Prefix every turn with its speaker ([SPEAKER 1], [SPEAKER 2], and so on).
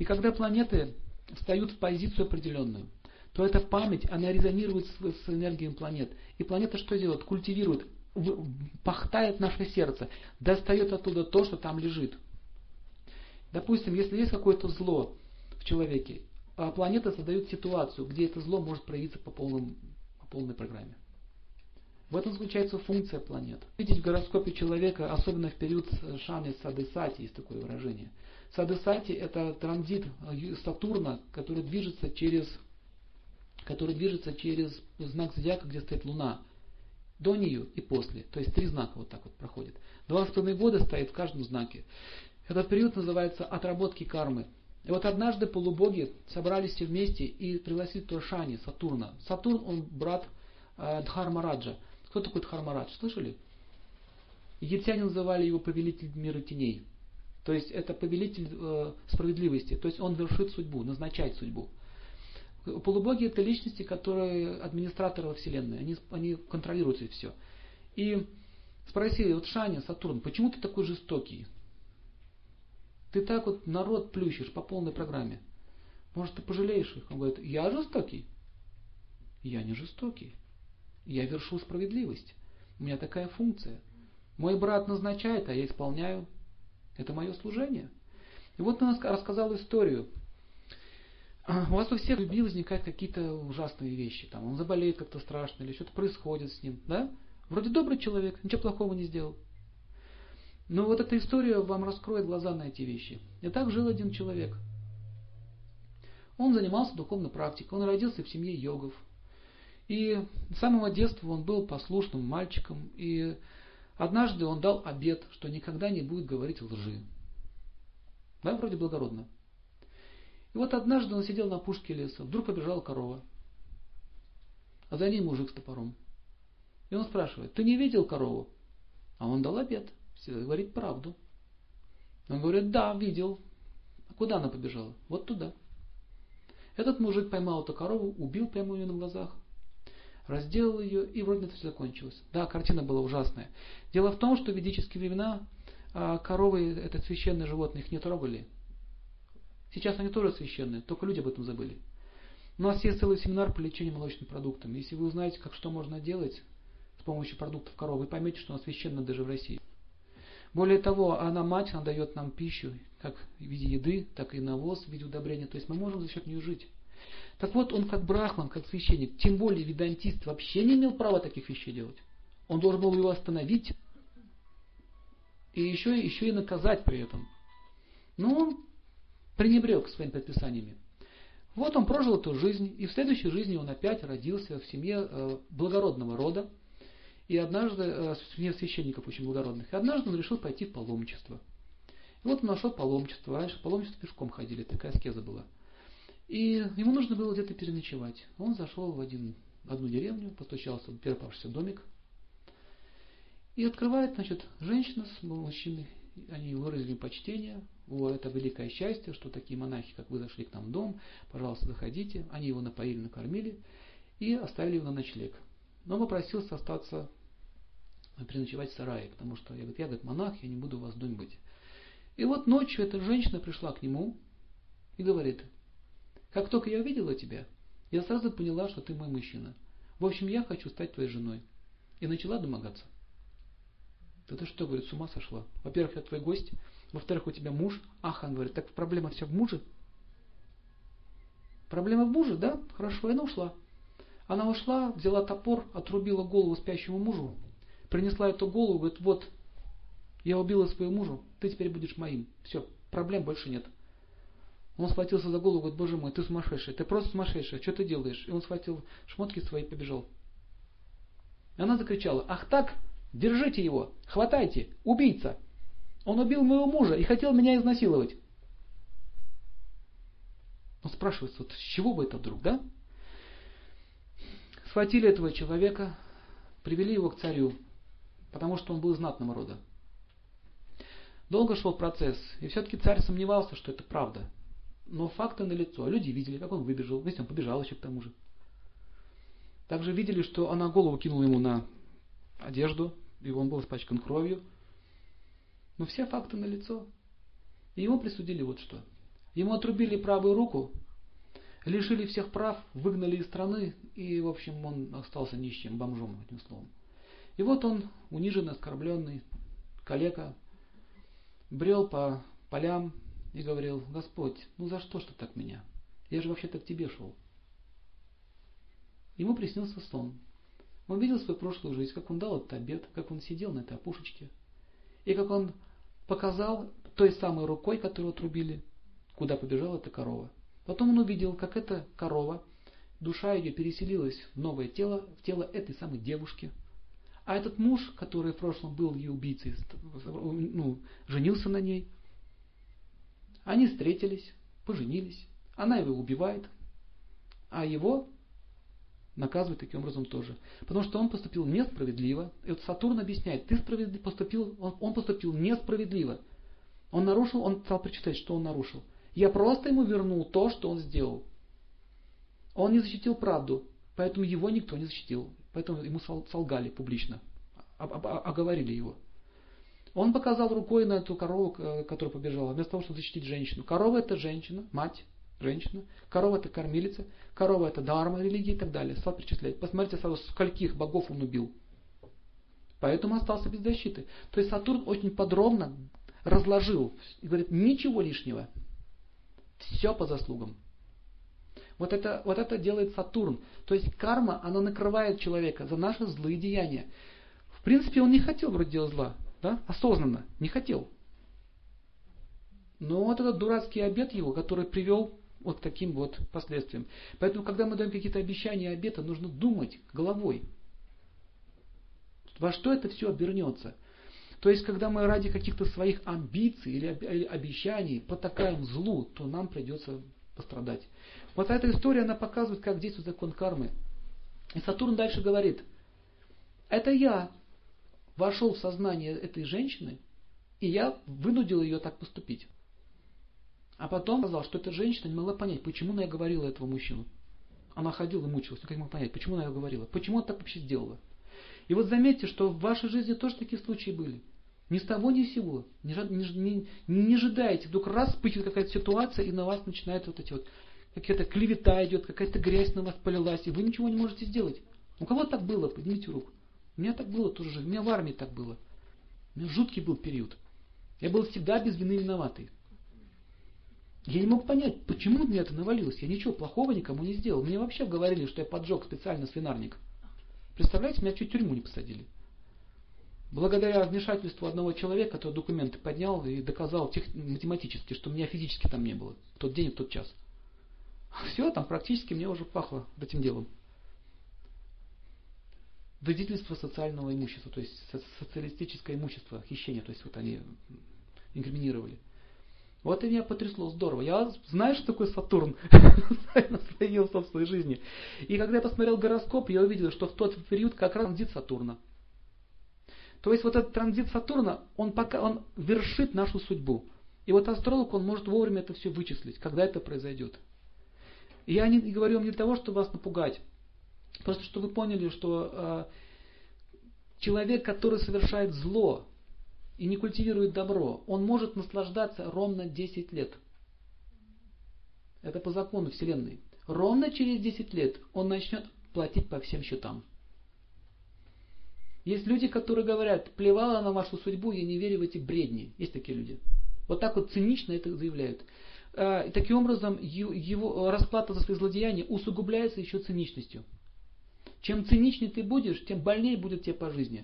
[SPEAKER 1] И когда планеты встают в позицию определенную, то эта память, она резонирует с, с энергией планет. И планета что делает? Культивирует, пахтает наше сердце, достает оттуда то, что там лежит. Допустим, если есть какое-то зло в человеке, а планета создает ситуацию, где это зло может проявиться по, полным, по полной программе. В этом заключается функция планет. Видеть в гороскопе человека, особенно в период Шаны Садысати, есть такое выражение. Садысати это транзит Сатурна, который движется через, который движется через знак зодиака, где стоит Луна. До нее и после. То есть три знака вот так вот проходит. Два с половиной года стоит в каждом знаке. Этот период называется отработки кармы. И вот однажды полубоги собрались все вместе и пригласили Туршани, Сатурна. Сатурн, он брат э, Дхармараджа. Кто такой Дхармарадж? Слышали? Египтяне называли его повелитель мира теней. То есть это повелитель э, справедливости. То есть он вершит судьбу, назначает судьбу. Полубоги это личности, которые администраторы Вселенной. Они, они контролируют все. И спросили, вот Шаня, Сатурн, почему ты такой жестокий? Ты так вот народ плющишь по полной программе. Может, ты пожалеешь их? Он говорит, я жестокий? Я не жестокий. Я вершу справедливость. У меня такая функция. Мой брат назначает, а я исполняю. Это мое служение. И вот он рассказал историю. У вас у всех любви возникают какие-то ужасные вещи. Там он заболеет как-то страшно, или что-то происходит с ним. Да? Вроде добрый человек, ничего плохого не сделал. Но вот эта история вам раскроет глаза на эти вещи. И так жил один человек. Он занимался духовной практикой, он родился в семье йогов. И с самого детства он был послушным мальчиком. И однажды он дал обет, что никогда не будет говорить лжи. Да, вроде благородно. И вот однажды он сидел на пушке леса, вдруг побежала корова. А за ней мужик с топором. И он спрашивает, ты не видел корову? А он дал обед всегда говорить правду. Он говорит, да, видел. А куда она побежала? Вот туда. Этот мужик поймал эту корову, убил прямо у нее на глазах, разделал ее, и вроде это все закончилось. Да, картина была ужасная. Дело в том, что в ведические времена а, коровы, это священные животные, их не трогали. Сейчас они тоже священные, только люди об этом забыли. У нас есть целый семинар по лечению молочным продуктом. Если вы узнаете, как что можно делать с помощью продуктов коровы, вы поймете, что она священна даже в России. Более того, она мать, она дает нам пищу, как в виде еды, так и навоз в виде удобрения. То есть мы можем за счет нее жить. Так вот, он как брахман, как священник, тем более ведантист вообще не имел права таких вещей делать. Он должен был его остановить и еще, еще и наказать при этом. Но он пренебрег своими предписаниями. Вот он прожил эту жизнь, и в следующей жизни он опять родился в семье э, благородного рода, и однажды, э, нет священников очень благородных, и однажды он решил пойти в паломничество. И вот он нашел паломничество. Раньше паломничество пешком ходили, такая аскеза была. И ему нужно было где-то переночевать. Он зашел в один, одну деревню, постучался в первый попавшийся домик. И открывает, значит, женщина с мужчиной. Они выразили почтение. О, это великое счастье, что такие монахи, как вы, зашли к нам в дом. Пожалуйста, заходите. Они его напоили, накормили и оставили его на ночлег. Но попросился остаться переночевать в сарае, потому что я, говорит, я говорит, монах, я не буду у вас в доме быть. И вот ночью эта женщина пришла к нему и говорит, как только я увидела тебя, я сразу поняла, что ты мой мужчина. В общем, я хочу стать твоей женой. И начала домогаться. Да ты что, говорит, с ума сошла? Во-первых, я твой гость. Во-вторых, у тебя муж. Ах, он говорит, так проблема вся в муже? Проблема в муже, да? Хорошо, и она ушла. Она ушла, взяла топор, отрубила голову спящему мужу принесла эту голову, говорит, вот, я убила своего мужа, ты теперь будешь моим. Все, проблем больше нет. Он схватился за голову, говорит, боже мой, ты сумасшедший, ты просто сумасшедший, что ты делаешь? И он схватил шмотки свои и побежал. И она закричала, ах так, держите его, хватайте, убийца. Он убил моего мужа и хотел меня изнасиловать. Он спрашивается, вот с чего бы это вдруг, да? Схватили этого человека, привели его к царю потому что он был знатного рода. Долго шел процесс, и все-таки царь сомневался, что это правда. Но факты налицо. Люди видели, как он выбежал. Видите, он побежал еще к тому же. Также видели, что она голову кинула ему на одежду, и он был испачкан кровью. Но все факты налицо. И ему присудили вот что. Ему отрубили правую руку, лишили всех прав, выгнали из страны, и, в общем, он остался нищим, бомжом, этим словом. И вот он, униженный, оскорбленный, калека, брел по полям и говорил, Господь, ну за что ж ты так меня? Я же вообще-то к тебе шел. Ему приснился сон. Он видел свою прошлую жизнь, как он дал этот обед, как он сидел на этой опушечке, и как он показал той самой рукой, которую отрубили, куда побежала эта корова. Потом он увидел, как эта корова, душа ее переселилась в новое тело, в тело этой самой девушки. А этот муж, который в прошлом был ее убийцей, ну, женился на ней. Они встретились, поженились. Она его убивает, а его наказывает таким образом тоже. Потому что он поступил несправедливо. И вот Сатурн объясняет, ты поступил, он, он поступил несправедливо. Он нарушил, он стал прочитать, что он нарушил. Я просто ему вернул то, что он сделал. Он не защитил правду, поэтому его никто не защитил. Поэтому ему солгали публично, оговорили его. Он показал рукой на эту корову, которая побежала, вместо того, чтобы защитить женщину. Корова это женщина, мать, женщина. Корова это кормилица. Корова это дарма религии и так далее. Стал перечислять. Посмотрите, сразу скольких богов он убил. Поэтому остался без защиты. То есть Сатурн очень подробно разложил и говорит, ничего лишнего. Все по заслугам. Вот это, вот это делает Сатурн. То есть карма, она накрывает человека за наши злые деяния. В принципе, он не хотел вроде делать зла. Да? Осознанно. Не хотел. Но вот этот дурацкий обед его, который привел вот к таким вот последствиям. Поэтому, когда мы даем какие-то обещания и обеты, нужно думать головой. Во что это все обернется? То есть, когда мы ради каких-то своих амбиций или обещаний потакаем злу, то нам придется пострадать. Вот эта история, она показывает, как действует закон кармы. И Сатурн дальше говорит, это я вошел в сознание этой женщины, и я вынудил ее так поступить. А потом сказал, что эта женщина не могла понять, почему она говорила этого мужчину. Она ходила и мучилась, никак не могла понять, почему она ее говорила, почему она так вообще сделала. И вот заметьте, что в вашей жизни тоже такие случаи были. Ни с того, ни с сего. Не, не, не, не ожидаете. Вдруг раз вспыхивает какая-то ситуация, и на вас начинает вот эти вот какая-то клевета идет, какая-то грязь на вас полилась, и вы ничего не можете сделать. У кого так было? Поднимите руку. У меня так было тоже. У меня в армии так было. У меня жуткий был период. Я был всегда без вины виноватый. Я не мог понять, почему мне это навалилось. Я ничего плохого никому не сделал. Мне вообще говорили, что я поджег специально свинарник. Представляете, меня чуть тюрьму не посадили. Благодаря вмешательству одного человека, который документы поднял и доказал тех, математически, что меня физически там не было. В тот день и в тот час. Все, там практически мне уже пахло этим делом. Вредительство социального имущества, то есть социалистическое имущество, хищение, то есть вот они инкриминировали. Вот и меня потрясло здорово. Я знаю, что такое Сатурн на своей собственной жизни. И когда я посмотрел гороскоп, я увидел, что в тот период как раз транзит Сатурна. То есть вот этот транзит Сатурна, он, пока, он вершит нашу судьбу. И вот астролог, он может вовремя это все вычислить, когда это произойдет. И я не говорю вам не для того, чтобы вас напугать. Просто чтобы вы поняли, что э, человек, который совершает зло и не культивирует добро, он может наслаждаться ровно 10 лет. Это по закону Вселенной. Ровно через 10 лет он начнет платить по всем счетам. Есть люди, которые говорят, плевала на вашу судьбу, я не верю в эти бредни. Есть такие люди. Вот так вот цинично это заявляют. А, и таким образом его расплата за свои злодеяния усугубляется еще циничностью. Чем циничнее ты будешь, тем больнее будет тебе по жизни.